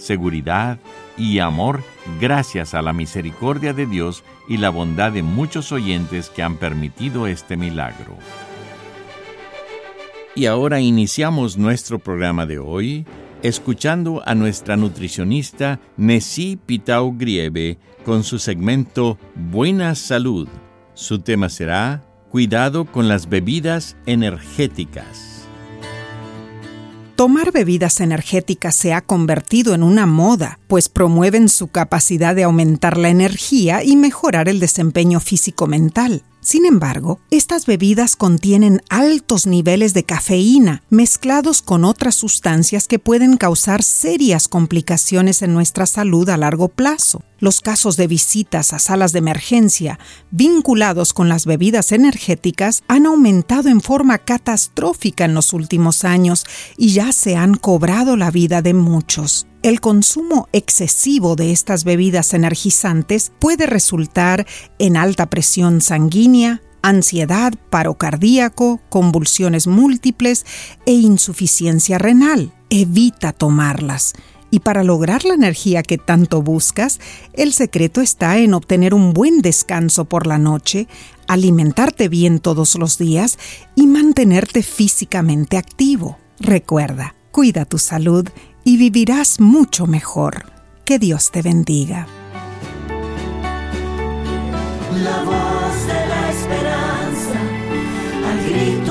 seguridad y amor gracias a la misericordia de Dios y la bondad de muchos oyentes que han permitido este milagro. Y ahora iniciamos nuestro programa de hoy escuchando a nuestra nutricionista Nessie Pitau Grieve con su segmento Buena Salud. Su tema será Cuidado con las bebidas energéticas. Tomar bebidas energéticas se ha convertido en una moda, pues promueven su capacidad de aumentar la energía y mejorar el desempeño físico-mental. Sin embargo, estas bebidas contienen altos niveles de cafeína mezclados con otras sustancias que pueden causar serias complicaciones en nuestra salud a largo plazo. Los casos de visitas a salas de emergencia vinculados con las bebidas energéticas han aumentado en forma catastrófica en los últimos años y ya se han cobrado la vida de muchos. El consumo excesivo de estas bebidas energizantes puede resultar en alta presión sanguínea, ansiedad, paro cardíaco, convulsiones múltiples e insuficiencia renal. Evita tomarlas. Y para lograr la energía que tanto buscas, el secreto está en obtener un buen descanso por la noche, alimentarte bien todos los días y mantenerte físicamente activo. Recuerda, cuida tu salud y vivirás mucho mejor. Que Dios te bendiga. La voz de la esperanza, al grito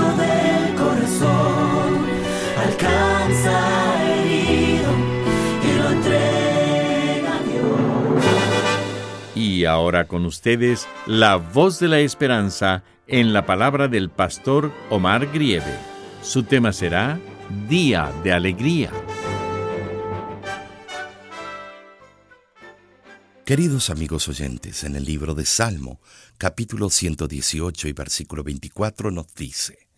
Y ahora con ustedes, la voz de la esperanza en la palabra del pastor Omar Grieve. Su tema será Día de Alegría. Queridos amigos oyentes, en el libro de Salmo, capítulo 118 y versículo 24 nos dice,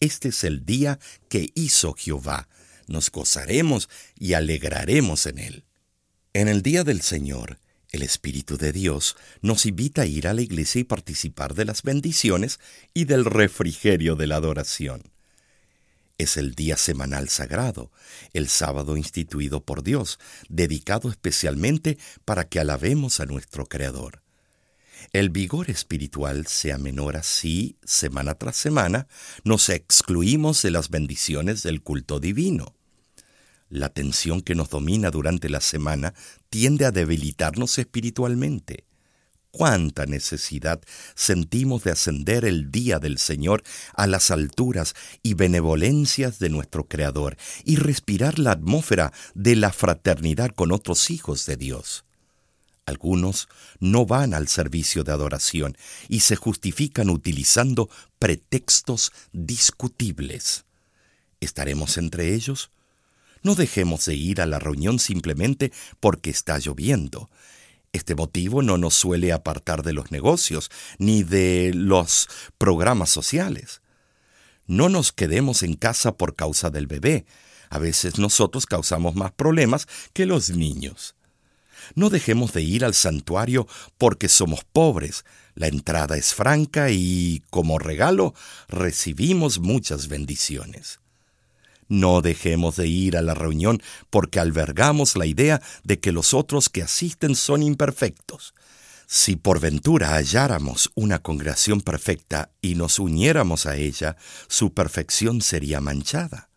Este es el día que hizo Jehová, nos gozaremos y alegraremos en él. En el día del Señor, el Espíritu de Dios nos invita a ir a la iglesia y participar de las bendiciones y del refrigerio de la adoración es el día semanal sagrado, el sábado instituido por Dios, dedicado especialmente para que alabemos a nuestro Creador. El vigor espiritual se amenora si, semana tras semana, nos excluimos de las bendiciones del culto divino. La tensión que nos domina durante la semana tiende a debilitarnos espiritualmente cuánta necesidad sentimos de ascender el día del Señor a las alturas y benevolencias de nuestro Creador y respirar la atmósfera de la fraternidad con otros hijos de Dios. Algunos no van al servicio de adoración y se justifican utilizando pretextos discutibles. ¿Estaremos entre ellos? No dejemos de ir a la reunión simplemente porque está lloviendo. Este motivo no nos suele apartar de los negocios ni de los programas sociales. No nos quedemos en casa por causa del bebé. A veces nosotros causamos más problemas que los niños. No dejemos de ir al santuario porque somos pobres. La entrada es franca y, como regalo, recibimos muchas bendiciones. No dejemos de ir a la reunión porque albergamos la idea de que los otros que asisten son imperfectos. Si por ventura halláramos una congregación perfecta y nos uniéramos a ella, su perfección sería manchada.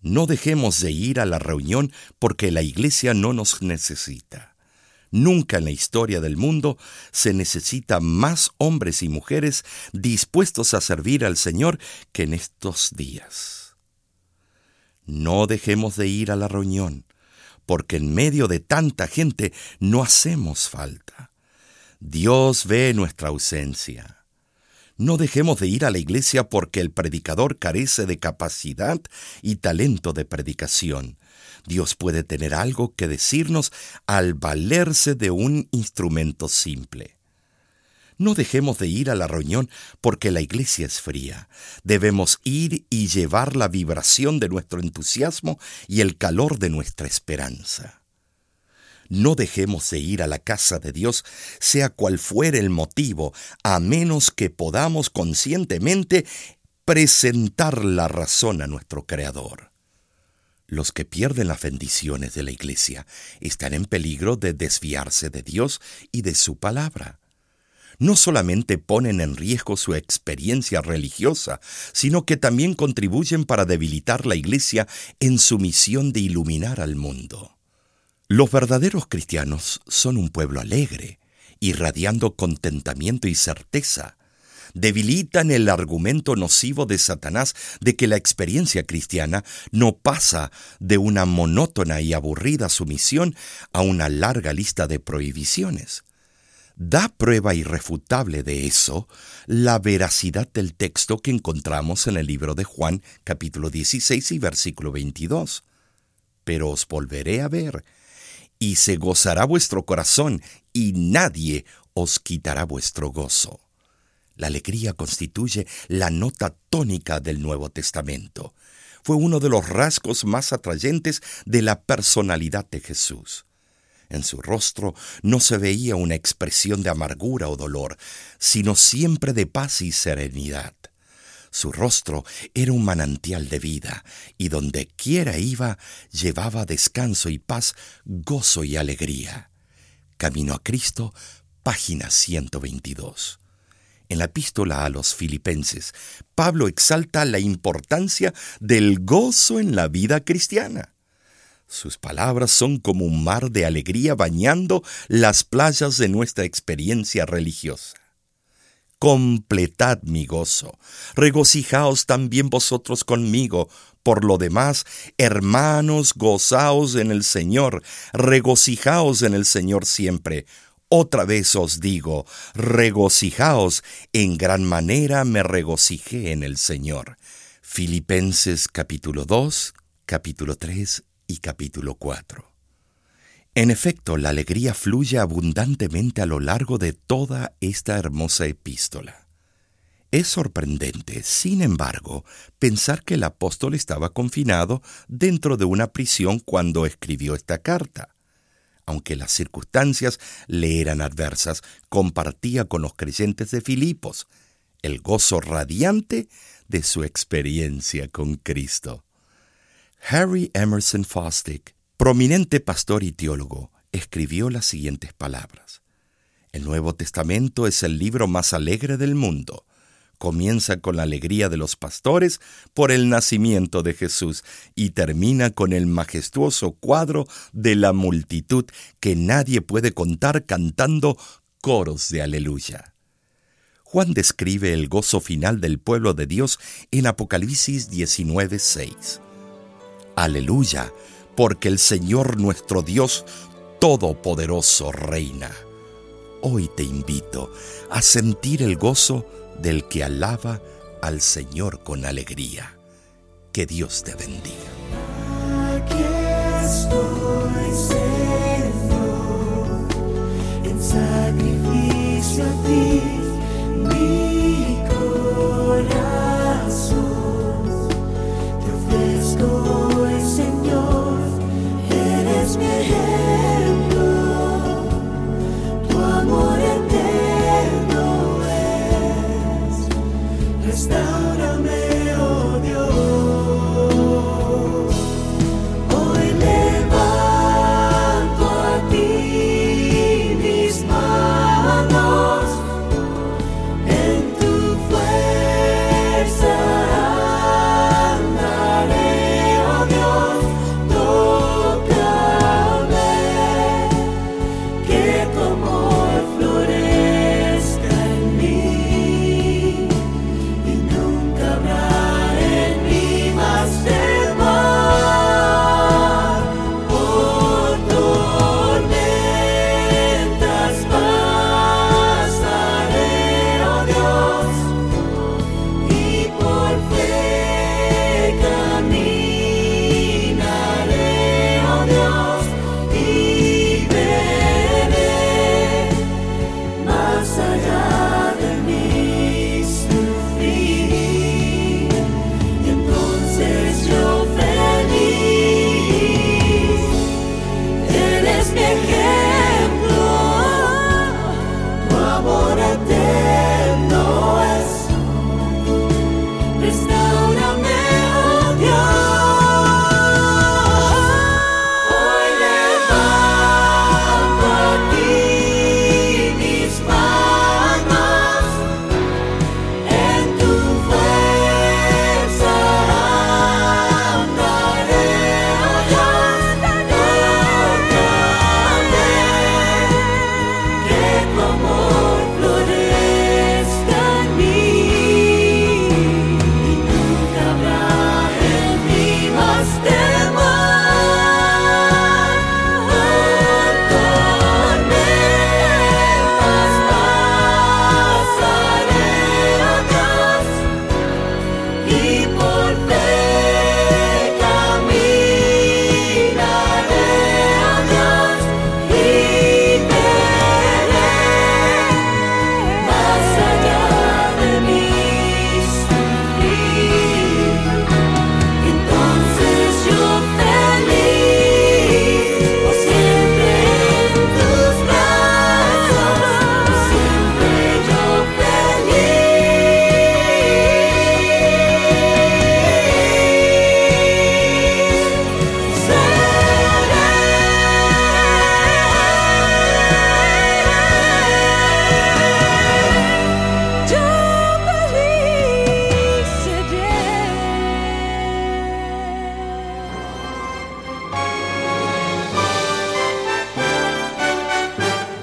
No dejemos de ir a la reunión porque la iglesia no nos necesita. Nunca en la historia del mundo se necesita más hombres y mujeres dispuestos a servir al Señor que en estos días. No dejemos de ir a la reunión, porque en medio de tanta gente no hacemos falta. Dios ve nuestra ausencia. No dejemos de ir a la iglesia porque el predicador carece de capacidad y talento de predicación. Dios puede tener algo que decirnos al valerse de un instrumento simple. No dejemos de ir a la reunión porque la iglesia es fría. Debemos ir y llevar la vibración de nuestro entusiasmo y el calor de nuestra esperanza. No dejemos de ir a la casa de Dios, sea cual fuere el motivo, a menos que podamos conscientemente presentar la razón a nuestro Creador. Los que pierden las bendiciones de la Iglesia están en peligro de desviarse de Dios y de su palabra. No solamente ponen en riesgo su experiencia religiosa, sino que también contribuyen para debilitar la Iglesia en su misión de iluminar al mundo. Los verdaderos cristianos son un pueblo alegre, irradiando contentamiento y certeza. Debilitan el argumento nocivo de Satanás de que la experiencia cristiana no pasa de una monótona y aburrida sumisión a una larga lista de prohibiciones. Da prueba irrefutable de eso la veracidad del texto que encontramos en el libro de Juan capítulo 16 y versículo 22. Pero os volveré a ver y se gozará vuestro corazón, y nadie os quitará vuestro gozo. La alegría constituye la nota tónica del Nuevo Testamento. Fue uno de los rasgos más atrayentes de la personalidad de Jesús. En su rostro no se veía una expresión de amargura o dolor, sino siempre de paz y serenidad. Su rostro era un manantial de vida, y donde quiera iba, llevaba descanso y paz, gozo y alegría. Camino a Cristo, página 122. En la epístola a los filipenses, Pablo exalta la importancia del gozo en la vida cristiana. Sus palabras son como un mar de alegría bañando las playas de nuestra experiencia religiosa completad mi gozo. Regocijaos también vosotros conmigo. Por lo demás, hermanos, gozaos en el Señor, regocijaos en el Señor siempre. Otra vez os digo, regocijaos, en gran manera me regocijé en el Señor. Filipenses capítulo 2, capítulo 3 y capítulo 4. En efecto, la alegría fluye abundantemente a lo largo de toda esta hermosa epístola. Es sorprendente, sin embargo, pensar que el apóstol estaba confinado dentro de una prisión cuando escribió esta carta. Aunque las circunstancias le eran adversas, compartía con los creyentes de Filipos el gozo radiante de su experiencia con Cristo. Harry Emerson Fosdick prominente pastor y teólogo, escribió las siguientes palabras. El Nuevo Testamento es el libro más alegre del mundo. Comienza con la alegría de los pastores por el nacimiento de Jesús y termina con el majestuoso cuadro de la multitud que nadie puede contar cantando coros de aleluya. Juan describe el gozo final del pueblo de Dios en Apocalipsis 19:6. Aleluya porque el Señor nuestro Dios Todopoderoso reina. Hoy te invito a sentir el gozo del que alaba al Señor con alegría. Que Dios te bendiga.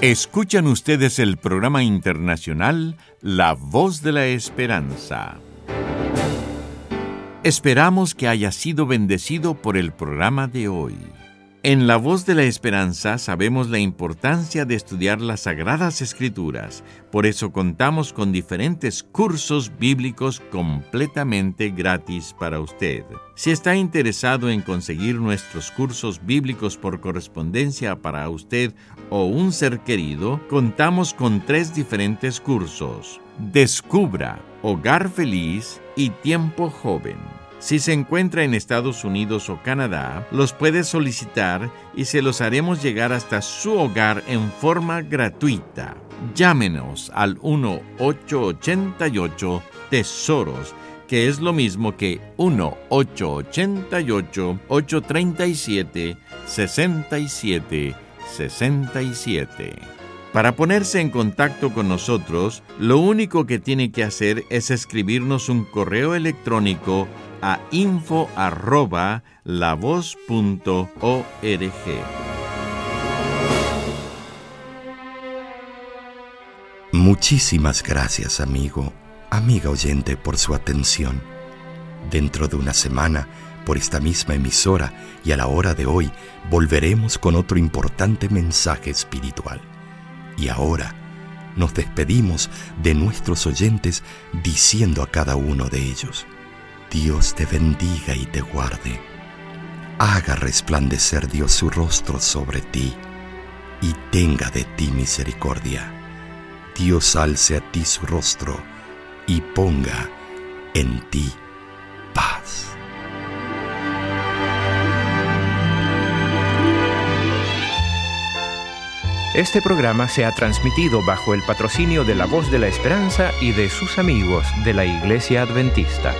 Escuchan ustedes el programa internacional La Voz de la Esperanza. Esperamos que haya sido bendecido por el programa de hoy. En La Voz de la Esperanza sabemos la importancia de estudiar las Sagradas Escrituras, por eso contamos con diferentes cursos bíblicos completamente gratis para usted. Si está interesado en conseguir nuestros cursos bíblicos por correspondencia para usted o un ser querido, contamos con tres diferentes cursos. Descubra, Hogar Feliz y Tiempo Joven. Si se encuentra en Estados Unidos o Canadá, los puede solicitar y se los haremos llegar hasta su hogar en forma gratuita. Llámenos al 1-888 Tesoros, que es lo mismo que 1-888-837-6767. Para ponerse en contacto con nosotros, lo único que tiene que hacer es escribirnos un correo electrónico a info arroba Muchísimas gracias, amigo, amiga oyente, por su atención. Dentro de una semana, por esta misma emisora y a la hora de hoy, volveremos con otro importante mensaje espiritual. Y ahora, nos despedimos de nuestros oyentes diciendo a cada uno de ellos, Dios te bendiga y te guarde. Haga resplandecer Dios su rostro sobre ti y tenga de ti misericordia. Dios alce a ti su rostro y ponga en ti paz. Este programa se ha transmitido bajo el patrocinio de la Voz de la Esperanza y de sus amigos de la Iglesia Adventista.